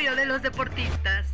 de los deportistas.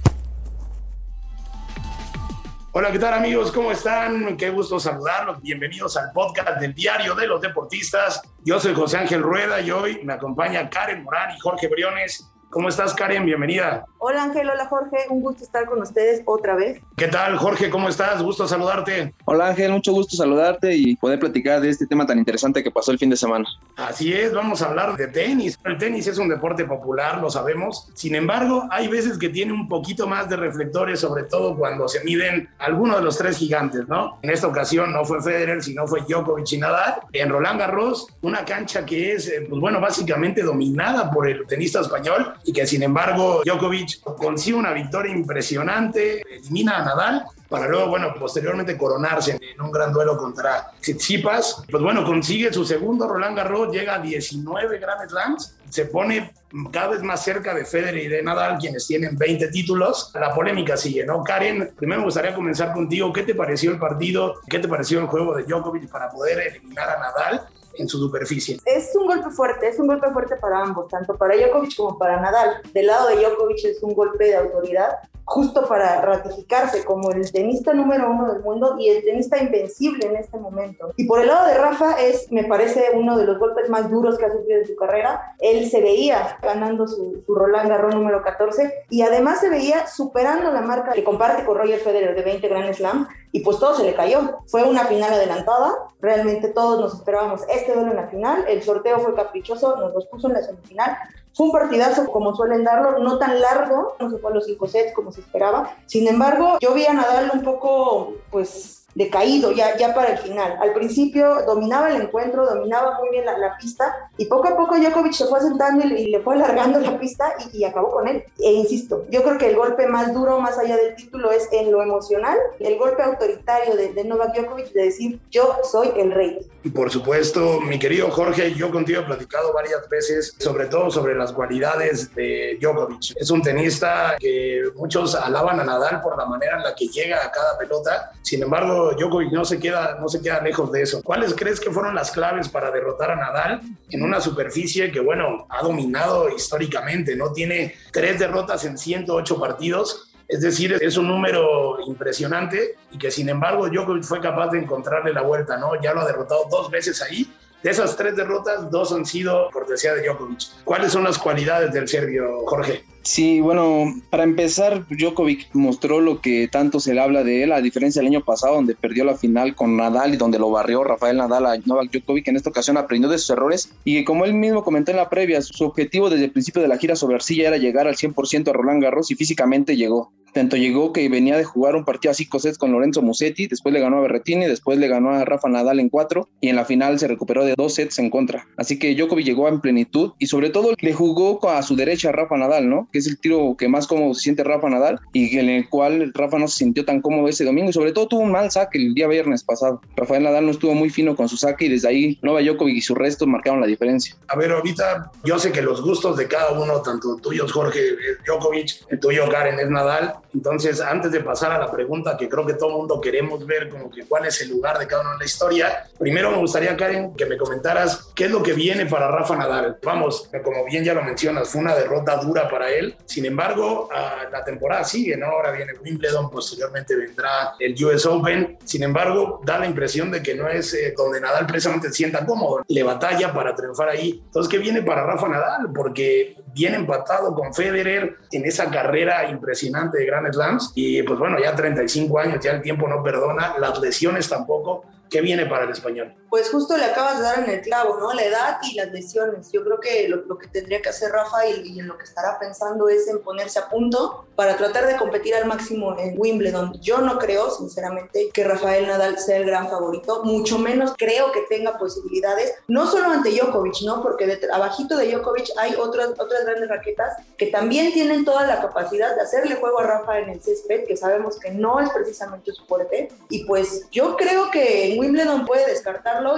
Hola, ¿qué tal amigos? ¿Cómo están? Qué gusto saludarlos. Bienvenidos al podcast del Diario de los Deportistas. Yo soy José Ángel Rueda y hoy me acompaña Karen Morán y Jorge Briones. ¿Cómo estás, Karen? Bienvenida. Hola Ángel, hola Jorge, un gusto estar con ustedes otra vez. ¿Qué tal, Jorge? ¿Cómo estás? Gusto saludarte. Hola Ángel, mucho gusto saludarte y poder platicar de este tema tan interesante que pasó el fin de semana. Así es, vamos a hablar de tenis. El tenis es un deporte popular, lo sabemos. Sin embargo, hay veces que tiene un poquito más de reflectores, sobre todo cuando se miden algunos de los tres gigantes, ¿no? En esta ocasión no fue Federer, sino fue Djokovic y Nadal. En Roland Garros, una cancha que es, eh, pues bueno, básicamente dominada por el tenista español y que sin embargo Djokovic consigue una victoria impresionante, elimina a Nadal para luego, bueno, posteriormente coronarse en un gran duelo contra Tsitsipas. Pues bueno, consigue su segundo Roland Garros, llega a 19 Grand Slams, se pone cada vez más cerca de Federer y de Nadal, quienes tienen 20 títulos. La polémica sigue, ¿no? Karen, primero me gustaría comenzar contigo. ¿Qué te pareció el partido? ¿Qué te pareció el juego de Djokovic para poder eliminar a Nadal? En su superficie. Es un golpe fuerte, es un golpe fuerte para ambos, tanto para Djokovic como para Nadal. Del lado de Djokovic es un golpe de autoridad, justo para ratificarse como el tenista número uno del mundo y el tenista invencible en este momento. Y por el lado de Rafa es, me parece, uno de los golpes más duros que ha sufrido en su carrera. Él se veía ganando su, su Roland Garros número 14 y además se veía superando la marca que comparte con Roger Federer de 20 Grand Slam y pues todo se le cayó. Fue una final adelantada, realmente todos nos esperábamos este duelo en la final, el sorteo fue caprichoso, nos los puso en la semifinal, fue un partidazo como suelen darlo, no tan largo, no se fue a los cinco sets como se esperaba. Sin embargo, yo vi a Nadal un poco, pues, decaído ya, ya para el final. Al principio dominaba el encuentro, dominaba muy bien la, la pista y poco a poco Djokovic se fue sentando y, y le fue alargando la pista y, y, acabó con él. E insisto, yo creo que el golpe más duro, más allá del título, es en lo emocional, el golpe autoritario de, de Novak Djokovic de decir yo soy el rey. Por supuesto, mi querido Jorge, yo contigo he platicado varias veces, sobre todo sobre las cualidades de Djokovic. Es un tenista que muchos alaban a Nadal por la manera en la que llega a cada pelota, sin embargo, Djokovic no se queda, no se queda lejos de eso. ¿Cuáles crees que fueron las claves para derrotar a Nadal en una superficie que, bueno, ha dominado históricamente? No tiene tres derrotas en 108 partidos. Es decir, es un número impresionante y que sin embargo Djokovic fue capaz de encontrarle la vuelta, ¿no? Ya lo ha derrotado dos veces ahí. De esas tres derrotas, dos han sido cortesía de Djokovic. ¿Cuáles son las cualidades del serbio, Jorge? Sí, bueno, para empezar, Djokovic mostró lo que tanto se le habla de él, a diferencia del año pasado, donde perdió la final con Nadal y donde lo barrió Rafael Nadal a Novak Djokovic. En esta ocasión aprendió de sus errores y como él mismo comentó en la previa, su objetivo desde el principio de la gira sobre arcilla era llegar al 100% a Roland Garros y físicamente llegó. Tanto llegó que venía de jugar un partido a cinco sets con Lorenzo Musetti, después le ganó a Berretini, después le ganó a Rafa Nadal en cuatro y en la final se recuperó de dos sets en contra. Así que Djokovic llegó en plenitud y sobre todo le jugó a su derecha a Rafa Nadal, ¿no? Que es el tiro que más cómodo se siente Rafa Nadal y en el cual Rafa no se sintió tan cómodo ese domingo y sobre todo tuvo un mal saque el día viernes pasado. Rafael Nadal no estuvo muy fino con su saque y desde ahí Novak Djokovic y su resto marcaron la diferencia. A ver, ahorita yo sé que los gustos de cada uno, tanto tuyos Jorge Djokovic, el tuyo Karen es Nadal, entonces antes de pasar a la pregunta que creo que todo el mundo queremos ver, como que cuál es el lugar de cada uno en la historia, primero me gustaría Karen que me comentaras qué es lo que viene para Rafa Nadal. Vamos, como bien ya lo mencionas, fue una derrota dura para él, sin embargo, la temporada sigue, ¿no? Ahora viene Wimbledon, posteriormente vendrá el US Open. Sin embargo, da la impresión de que no es eh, donde Nadal precisamente se sienta cómodo. Le batalla para triunfar ahí. Entonces, ¿qué viene para Rafa Nadal? Porque viene empatado con Federer en esa carrera impresionante de Grand Slams. Y pues bueno, ya 35 años, ya el tiempo no perdona, las lesiones tampoco. ¿Qué viene para el español? Pues justo le acabas de dar en el clavo, ¿no? La edad y las lesiones. Yo creo que lo, lo que tendría que hacer Rafa y, y, en lo que estará pensando es en ponerse a punto para tratar de competir al máximo en Wimbledon. Yo no creo, sinceramente, que Rafael Nadal sea el gran favorito, mucho menos creo que tenga posibilidades, no solo ante Djokovic, ¿no? Porque de, abajito de Djokovic hay otras, otras grandes raquetas que también tienen toda la capacidad de hacerle juego a Rafa en el césped, que sabemos que no es precisamente su fuerte. Y pues yo creo que en Wimbledon puede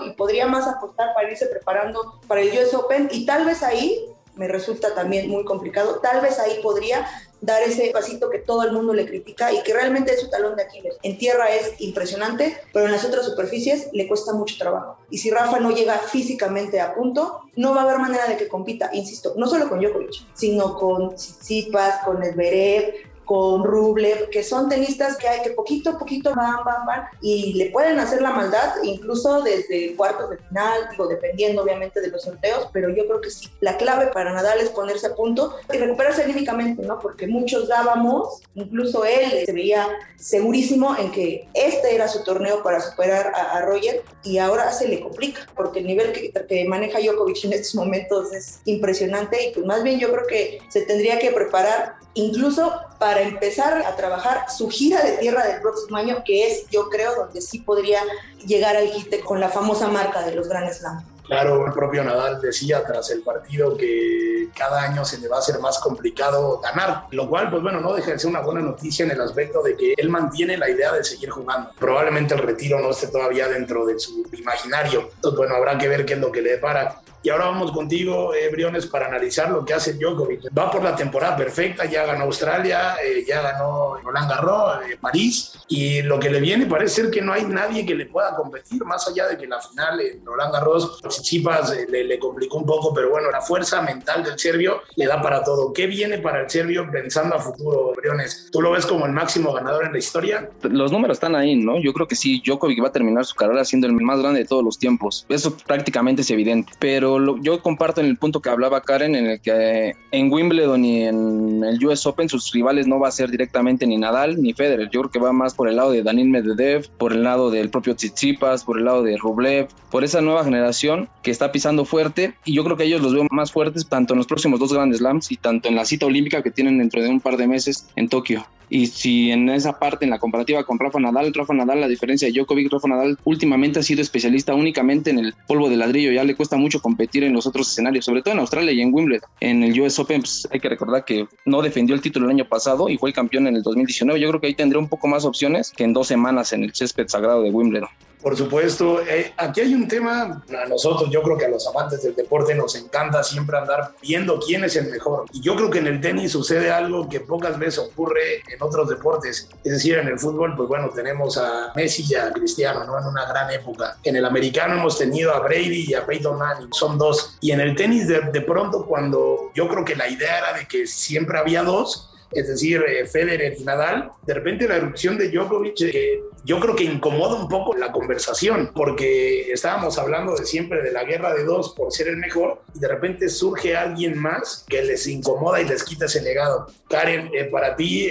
y podría más apostar para irse preparando para el US Open y tal vez ahí me resulta también muy complicado. Tal vez ahí podría dar ese pasito que todo el mundo le critica y que realmente es su talón de Aquiles. En tierra es impresionante, pero en las otras superficies le cuesta mucho trabajo. Y si Rafa no llega físicamente a punto, no va a haber manera de que compita, insisto, no solo con Djokovic, sino con Tsitsipas, con Edverev, con Rublev, que son tenistas que hay que poquito a poquito van, van, van, y le pueden hacer la maldad, incluso desde cuartos de final, digo, dependiendo obviamente de los sorteos, pero yo creo que sí, la clave para Nadal es ponerse a punto y recuperarse anímicamente, ¿no? Porque muchos dábamos, incluso él se veía segurísimo en que este era su torneo para superar a, Roger y ahora se le complica, porque el nivel que, que maneja Djokovic en estos momentos es impresionante y pues más bien yo creo que se tendría que preparar incluso para empezar a trabajar su gira de tierra del próximo año, que es, yo creo, donde sí podría llegar al quite con la famosa marca de los Grand Slam. Claro, el propio Nadal decía tras el partido que cada año se le va a hacer más complicado ganar, lo cual, pues bueno, no deja de ser una buena noticia en el aspecto de que él mantiene la idea de seguir jugando. Probablemente el retiro no esté todavía dentro de su imaginario, entonces bueno, habrá que ver qué es lo que le depara. Y ahora vamos contigo, eh, Briones, para analizar lo que hace Djokovic. Va por la temporada perfecta, ya ganó Australia, eh, ya ganó Roland Garros, eh, París, y lo que le viene parece ser que no hay nadie que le pueda competir, más allá de que la final en Roland Garros, Tsitsipas eh, le, le, complicó un poco, pero bueno, la fuerza mental del serbio le da para todo. ¿Qué viene para el serbio pensando a futuro, Briones? ¿Tú lo ves como el máximo ganador en la historia? Los números están ahí, ¿no? Yo creo que sí, Djokovic va a terminar su carrera siendo el más grande de todos los tiempos. Eso prácticamente es evidente, pero yo comparto en el punto que hablaba Karen, en el que en Wimbledon y en el US Open sus rivales no va a ser directamente ni Nadal ni Federer. Yo creo que va más por el lado de Daniel Medvedev, por el lado del propio Tsitsipas, por el lado de Rublev, por esa nueva generación que está pisando fuerte y yo creo que ellos los veo más fuertes tanto en los próximos dos grandes slams y tanto en la cita olímpica que tienen dentro de un par de meses en Tokio. Y si en esa parte, en la comparativa con Rafa Nadal, Rafa Nadal, la diferencia de Djokovic, Rafa Nadal últimamente ha sido especialista únicamente en el polvo de ladrillo, ya le cuesta mucho competir en los otros escenarios, sobre todo en Australia y en Wimbledon. En el US Open pues, hay que recordar que no defendió el título el año pasado y fue el campeón en el 2019. Yo creo que ahí tendría un poco más opciones que en dos semanas en el césped sagrado de Wimbledon. Por supuesto, eh, aquí hay un tema, a nosotros, yo creo que a los amantes del deporte nos encanta siempre andar viendo quién es el mejor. Y yo creo que en el tenis sucede algo que pocas veces ocurre en otros deportes. Es decir, en el fútbol, pues bueno, tenemos a Messi y a Cristiano, ¿no? En una gran época. En el americano hemos tenido a Brady y a Peyton Manning, son dos. Y en el tenis, de, de pronto, cuando yo creo que la idea era de que siempre había dos, es decir, eh, Federer y Nadal, de repente la erupción de Djokovic, eh, yo creo que incomoda un poco la conversación, porque estábamos hablando de siempre de la guerra de dos por ser el mejor, y de repente surge alguien más que les incomoda y les quita ese legado. Karen, eh, para ti,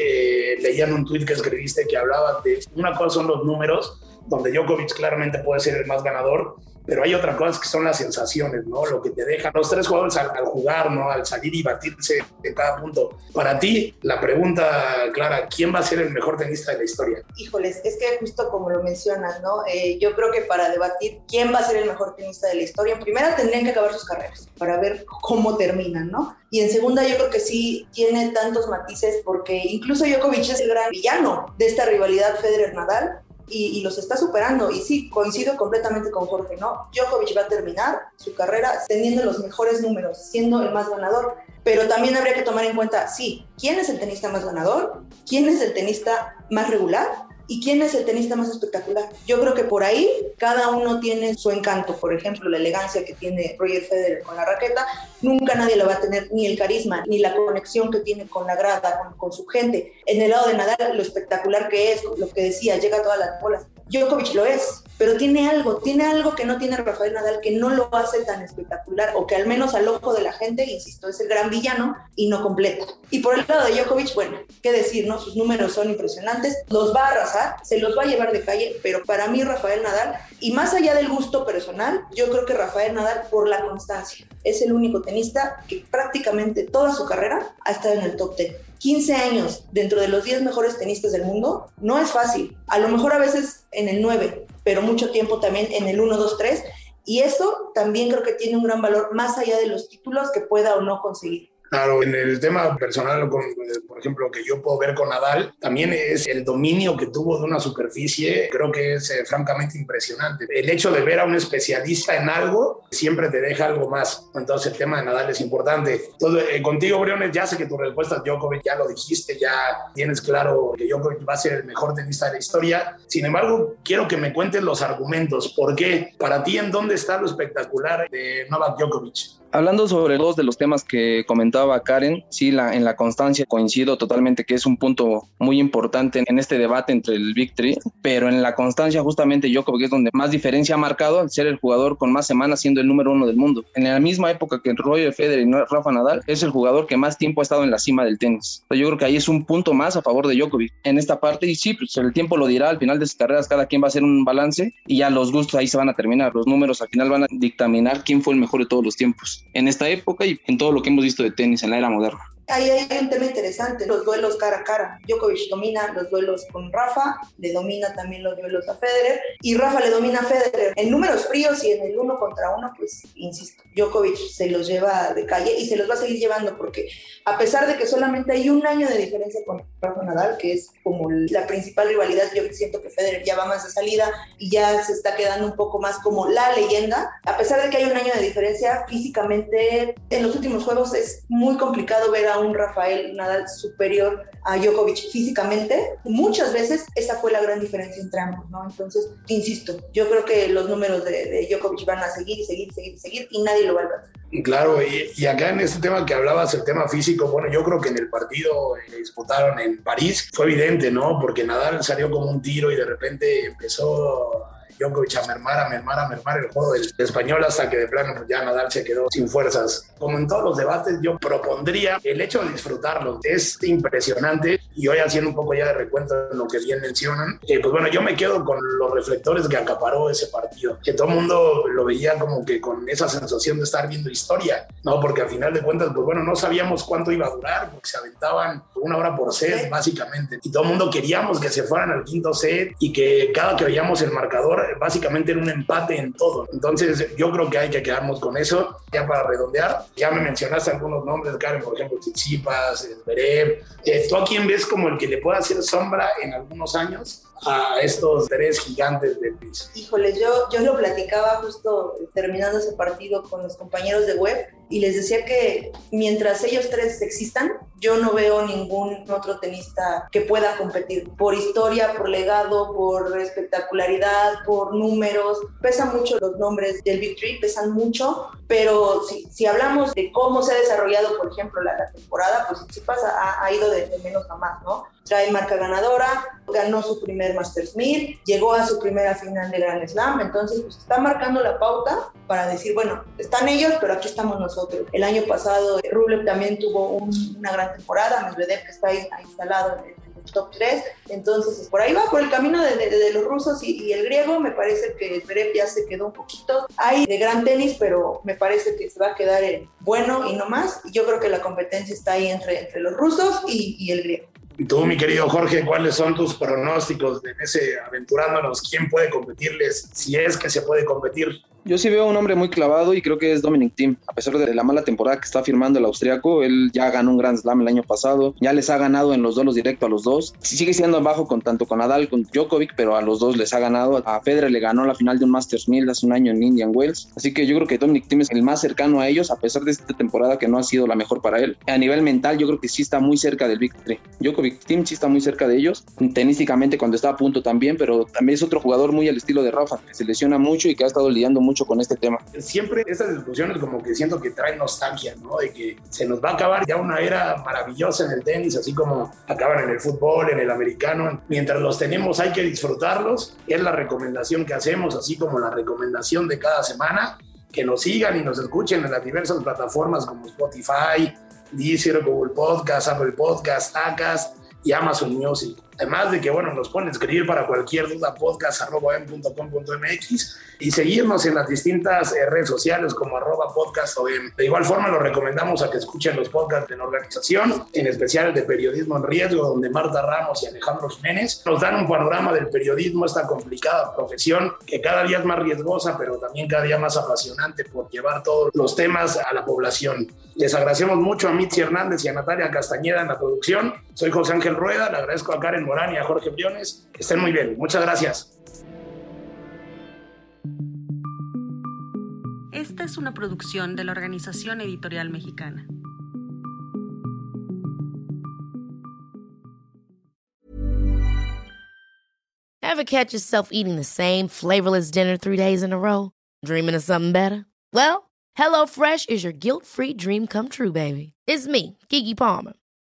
leían un tuit que escribiste que hablaba de una cosa son los números, donde Djokovic claramente puede ser el más ganador, pero hay otra cosa que son las sensaciones, ¿no? Lo que te dejan los tres jugadores al, jugar, ¿no? Al salir y batirse de cada punto. Para ti, la pregunta, Clara, ¿quién va a ser el mejor tenista de la historia? Híjoles, es que justo como lo mencionas, ¿no? Eh, yo creo que para debatir quién va a ser el mejor tenista de la historia, en primera tendrían que acabar sus carreras para ver cómo terminan, ¿no? Y en segunda yo creo que sí tiene tantos matices porque incluso Djokovic es el gran villano de esta rivalidad Federer-Nadal y, los está superando. Y sí, coincido completamente con Jorge, ¿no? Djokovic va a terminar su carrera teniendo los mejores números, siendo el más ganador. Pero también habría que tomar en cuenta, sí, ¿quién es el tenista más ganador? ¿Quién es el tenista más regular? ¿Y quién es el tenista más espectacular? Yo creo que por ahí cada uno tiene su encanto. Por ejemplo, la elegancia que tiene Roger Federer con la raqueta, nunca nadie lo va a tener, ni el carisma, ni la conexión que tiene con la grada, con, su gente. En el lado de Nadal, lo espectacular que es, lo que decía, llega a todas las bolas. Djokovic lo es, pero tiene algo, tiene algo que no tiene Rafael Nadal, que no lo hace tan espectacular, o que al menos al ojo de la gente, insisto, es el gran villano y no completa. Y por el lado de Djokovic, bueno, qué decir, ¿no? Sus números son impresionantes, los va a arrasar, se los va a llevar de calle, pero para mí Rafael Nadal, y más allá del gusto personal, yo creo que Rafael Nadal por la constancia, es el único tenista que prácticamente toda su carrera ha estado en el top 10 15 años dentro de los 10 mejores tenistas del mundo, no es fácil. A lo mejor a veces en el 9, pero mucho tiempo también en el 1, 2, 3. Y eso también creo que tiene un gran valor más allá de los títulos que pueda o no conseguir. Claro, en el tema personal, con, por ejemplo, que yo puedo ver con Nadal, también es el dominio que tuvo de una superficie, creo que es eh, francamente impresionante. El hecho de ver a un especialista en algo siempre te deja algo más. Entonces el tema de Nadal es importante. Entonces, eh, contigo, Briones, ya sé que tu respuesta es Djokovic, ya lo dijiste, ya tienes claro que Djokovic va a ser el mejor tenista de la historia. Sin embargo, quiero que me cuentes los argumentos. ¿Por qué? Para ti, ¿en dónde está lo espectacular de Novak Djokovic? Hablando sobre dos de los temas que comentaba Karen, sí, la, en la constancia coincido totalmente que es un punto muy importante en este debate entre el Big Three, pero en la constancia justamente Djokovic es donde más diferencia ha marcado al ser el jugador con más semanas siendo el número uno del mundo. En la misma época que Roger Federer y Rafa Nadal, es el jugador que más tiempo ha estado en la cima del tenis. Yo creo que ahí es un punto más a favor de Djokovic en esta parte y sí, pues el tiempo lo dirá al final de sus carreras, cada quien va a hacer un balance y ya los gustos ahí se van a terminar, los números al final van a dictaminar quién fue el mejor de todos los tiempos en esta época y en todo lo que hemos visto de tenis en la era moderna. Ahí hay un tema interesante, los duelos cara a cara. Djokovic domina los duelos con Rafa, le domina también los duelos a Federer y Rafa le domina a Federer. En números fríos y en el uno contra uno, pues insisto, Djokovic se los lleva de calle y se los va a seguir llevando porque a pesar de que solamente hay un año de diferencia con Rafa Nadal, que es como la principal rivalidad, yo siento que Federer ya va más de salida y ya se está quedando un poco más como la leyenda. A pesar de que hay un año de diferencia, físicamente en los últimos juegos es muy complicado ver a un Rafael Nadal superior a Djokovic físicamente, muchas veces esa fue la gran diferencia entre ambos, ¿no? Entonces, insisto, yo creo que los números de, de Djokovic van a seguir, seguir, seguir, seguir y nadie lo va a alcanzar. Claro, y, y, acá en este tema que hablabas, el tema físico, bueno, yo creo que en el partido que disputaron en París fue evidente, ¿no? Porque Nadal salió como un tiro y de repente empezó Djokovic a mermar, a mermar, a mermar el juego del español hasta que de plano ya Nadal se quedó sin fuerzas. Como en todos los debates, yo propondría el hecho de disfrutarlo. Es impresionante y hoy haciendo un poco ya de recuento en lo que bien mencionan, eh, pues bueno, yo me quedo con los reflectores que acaparó ese partido, que todo el mundo lo veía como que con esa sensación de estar viendo historia, ¿no? Porque al final de cuentas, pues bueno, no sabíamos cuánto iba a durar, porque se aventaban una hora por set, básicamente, y todo el mundo queríamos que se fueran al quinto set y que cada que veíamos el marcador básicamente era un empate en todo. Entonces yo creo que hay que quedarnos con eso. Ya para redondear, ya me mencionaste algunos nombres, Karen, por ejemplo, Tsitsipas, Zverev. Eh, ¿Tú a quién ves como el que le pueda hacer sombra en algunos años? a estos tres gigantes del piso. Híjole, yo, yo lo platicaba justo terminando ese partido con los compañeros de web y les decía que mientras ellos tres existan, yo no veo ningún otro tenista que pueda competir por historia, por legado, por espectacularidad, por números. Pesan mucho los nombres del Big Three, pesan mucho, pero si, si hablamos de cómo se ha desarrollado, por ejemplo, la, la temporada, pues sí pasa, ha, ha ido de, de menos a más, ¿no? Trae marca ganadora, ganó su primer Masters 1000, llegó a su primera final de Grand Slam, entonces pues, está marcando la pauta para decir, bueno, están ellos, pero aquí estamos nosotros. El año pasado Rublev también tuvo un, una gran temporada, Medvedev que está ahí, instalado en top 3, entonces por ahí va, por el camino de, de, de los rusos y, y, el griego, me parece que Zverev ya se quedó un poquito ahí de gran tenis, pero me parece que se va a quedar en bueno y no más, yo creo que la competencia está ahí entre, entre los rusos y, y el griego. Y tú, mi querido Jorge, ¿cuáles son tus pronósticos en ese aventurándonos? ¿Quién puede competirles? Si es que se puede competir. Yo sí veo un hombre muy clavado y creo que es Dominic Thiem. A pesar de la mala temporada que está firmando el austriaco, él ya ganó un Grand Slam el año pasado, ya les ha ganado en los duelos directo a los dos. Sigue siendo abajo con tanto con Nadal, con Djokovic, pero a los dos les ha ganado. A Federer le ganó la final de un Masters 1000 hace un año en Indian Wells. Así que yo creo que Dominic Thiem es el más cercano a ellos, a pesar de esta temporada que no ha sido la mejor para él. A nivel mental, yo creo que sí está muy cerca del Big. Djokovic Thiem sí está muy cerca de ellos, tenísticamente cuando está a punto también, pero también es otro jugador muy al estilo de Rafa, que se lesiona mucho y que ha estado lidiando mucho con este tema siempre estas discusiones como que siento que traen nostalgia, ¿no? De que se nos va a acabar ya una era maravillosa en el tenis, así como acaban en el fútbol, en el americano. Mientras los tenemos hay que disfrutarlos. Es la recomendación que hacemos, así como la recomendación de cada semana. Que nos sigan y nos escuchen en las diversas plataformas como Spotify, Deezer, Google Podcast, Apple Podcast, Acast y Amazon Music. Además de que, bueno, nos pueden escribir para cualquier duda podcast.com.mx y seguirnos en las distintas eh, redes sociales como arroba podcast De igual forma, lo recomendamos a que escuchen los podcasts la organización, en especial el de Periodismo en Riesgo, donde Marta Ramos y Alejandro Jiménez nos dan un panorama del periodismo, esta complicada profesión que cada día es más riesgosa, pero también cada día más apasionante por llevar todos los temas a la población. Les agradecemos mucho a Mitzi Hernández y a Natalia Castañeda en la producción. Soy José Ángel Rueda, le agradezco a Karen Morán y a Jorge Briones. Que estén muy bien. Muchas gracias. Esta es una producción de la Organización Editorial Mexicana. Ever catch yourself eating the same flavorless dinner three days in a row? Dreaming of something better? Well, HelloFresh is your guilt-free dream come true, baby. It's me, Kiki Palmer.